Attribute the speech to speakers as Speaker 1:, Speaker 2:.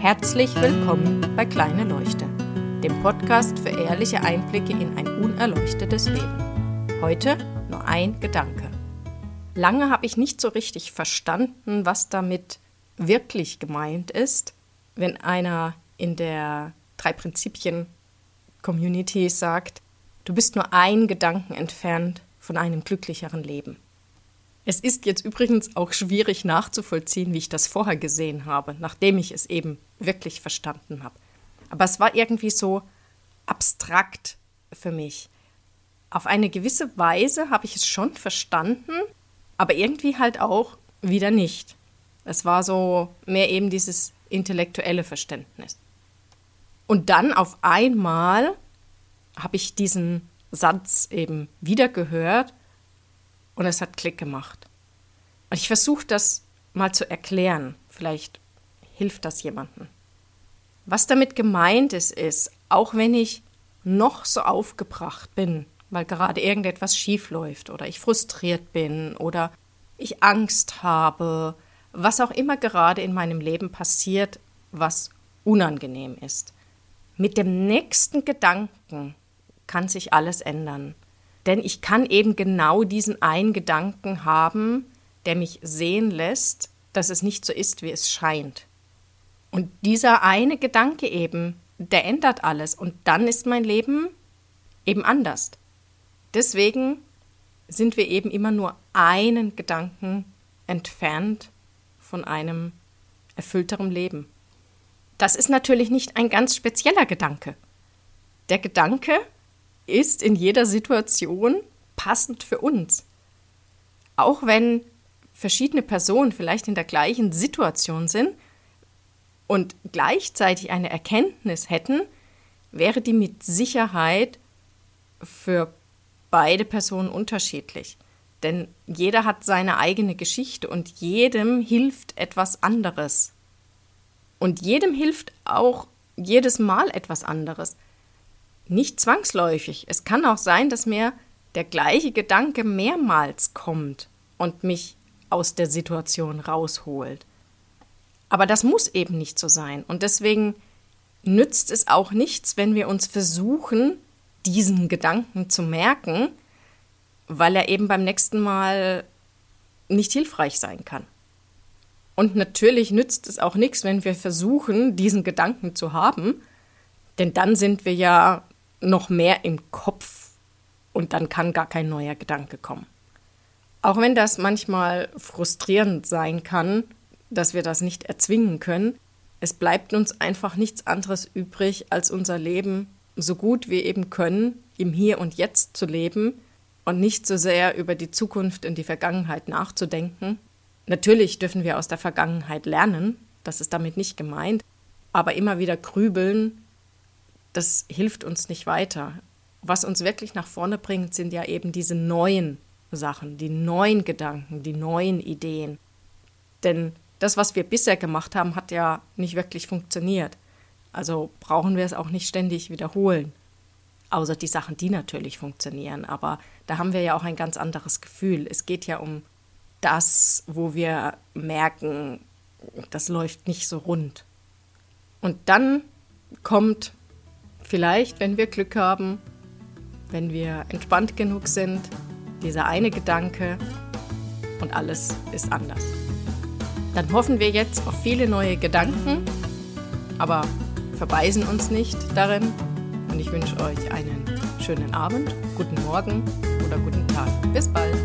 Speaker 1: Herzlich willkommen bei Kleine Leuchte, dem Podcast für ehrliche Einblicke in ein unerleuchtetes Leben. Heute nur ein Gedanke. Lange habe ich nicht so richtig verstanden, was damit wirklich gemeint ist, wenn einer in der drei Prinzipien Community sagt, du bist nur ein Gedanken entfernt von einem glücklicheren Leben. Es ist jetzt übrigens auch schwierig nachzuvollziehen, wie ich das vorher gesehen habe, nachdem ich es eben wirklich verstanden habe. Aber es war irgendwie so abstrakt für mich. Auf eine gewisse Weise habe ich es schon verstanden, aber irgendwie halt auch wieder nicht. Es war so mehr eben dieses intellektuelle Verständnis. Und dann auf einmal habe ich diesen Satz eben wieder gehört und es hat Klick gemacht. Und ich versuche das mal zu erklären. Vielleicht hilft das jemandem. Was damit gemeint ist, ist, auch wenn ich noch so aufgebracht bin, weil gerade irgendetwas schief läuft oder ich frustriert bin oder ich Angst habe, was auch immer gerade in meinem Leben passiert, was unangenehm ist. Mit dem nächsten Gedanken kann sich alles ändern. Denn ich kann eben genau diesen einen Gedanken haben, der mich sehen lässt, dass es nicht so ist, wie es scheint. Und dieser eine Gedanke eben, der ändert alles und dann ist mein Leben eben anders. Deswegen sind wir eben immer nur einen Gedanken entfernt von einem erfüllteren Leben. Das ist natürlich nicht ein ganz spezieller Gedanke. Der Gedanke ist in jeder Situation passend für uns. Auch wenn verschiedene Personen vielleicht in der gleichen Situation sind und gleichzeitig eine Erkenntnis hätten, wäre die mit Sicherheit für beide Personen unterschiedlich. Denn jeder hat seine eigene Geschichte und jedem hilft etwas anderes. Und jedem hilft auch jedes Mal etwas anderes. Nicht zwangsläufig. Es kann auch sein, dass mir der gleiche Gedanke mehrmals kommt und mich aus der Situation rausholt. Aber das muss eben nicht so sein. Und deswegen nützt es auch nichts, wenn wir uns versuchen, diesen Gedanken zu merken, weil er eben beim nächsten Mal nicht hilfreich sein kann. Und natürlich nützt es auch nichts, wenn wir versuchen, diesen Gedanken zu haben, denn dann sind wir ja noch mehr im Kopf und dann kann gar kein neuer Gedanke kommen. Auch wenn das manchmal frustrierend sein kann, dass wir das nicht erzwingen können, es bleibt uns einfach nichts anderes übrig, als unser Leben so gut wir eben können, im Hier und Jetzt zu leben und nicht so sehr über die Zukunft und die Vergangenheit nachzudenken. Natürlich dürfen wir aus der Vergangenheit lernen, das ist damit nicht gemeint, aber immer wieder grübeln, das hilft uns nicht weiter. Was uns wirklich nach vorne bringt, sind ja eben diese neuen Sachen, die neuen Gedanken, die neuen Ideen. Denn das, was wir bisher gemacht haben, hat ja nicht wirklich funktioniert. Also brauchen wir es auch nicht ständig wiederholen. Außer die Sachen, die natürlich funktionieren. Aber da haben wir ja auch ein ganz anderes Gefühl. Es geht ja um das, wo wir merken, das läuft nicht so rund. Und dann kommt vielleicht, wenn wir Glück haben, wenn wir entspannt genug sind, dieser eine Gedanke und alles ist anders. Dann hoffen wir jetzt auf viele neue Gedanken, aber verbeißen uns nicht darin. Und ich wünsche euch einen schönen Abend, guten Morgen oder guten Tag. Bis bald.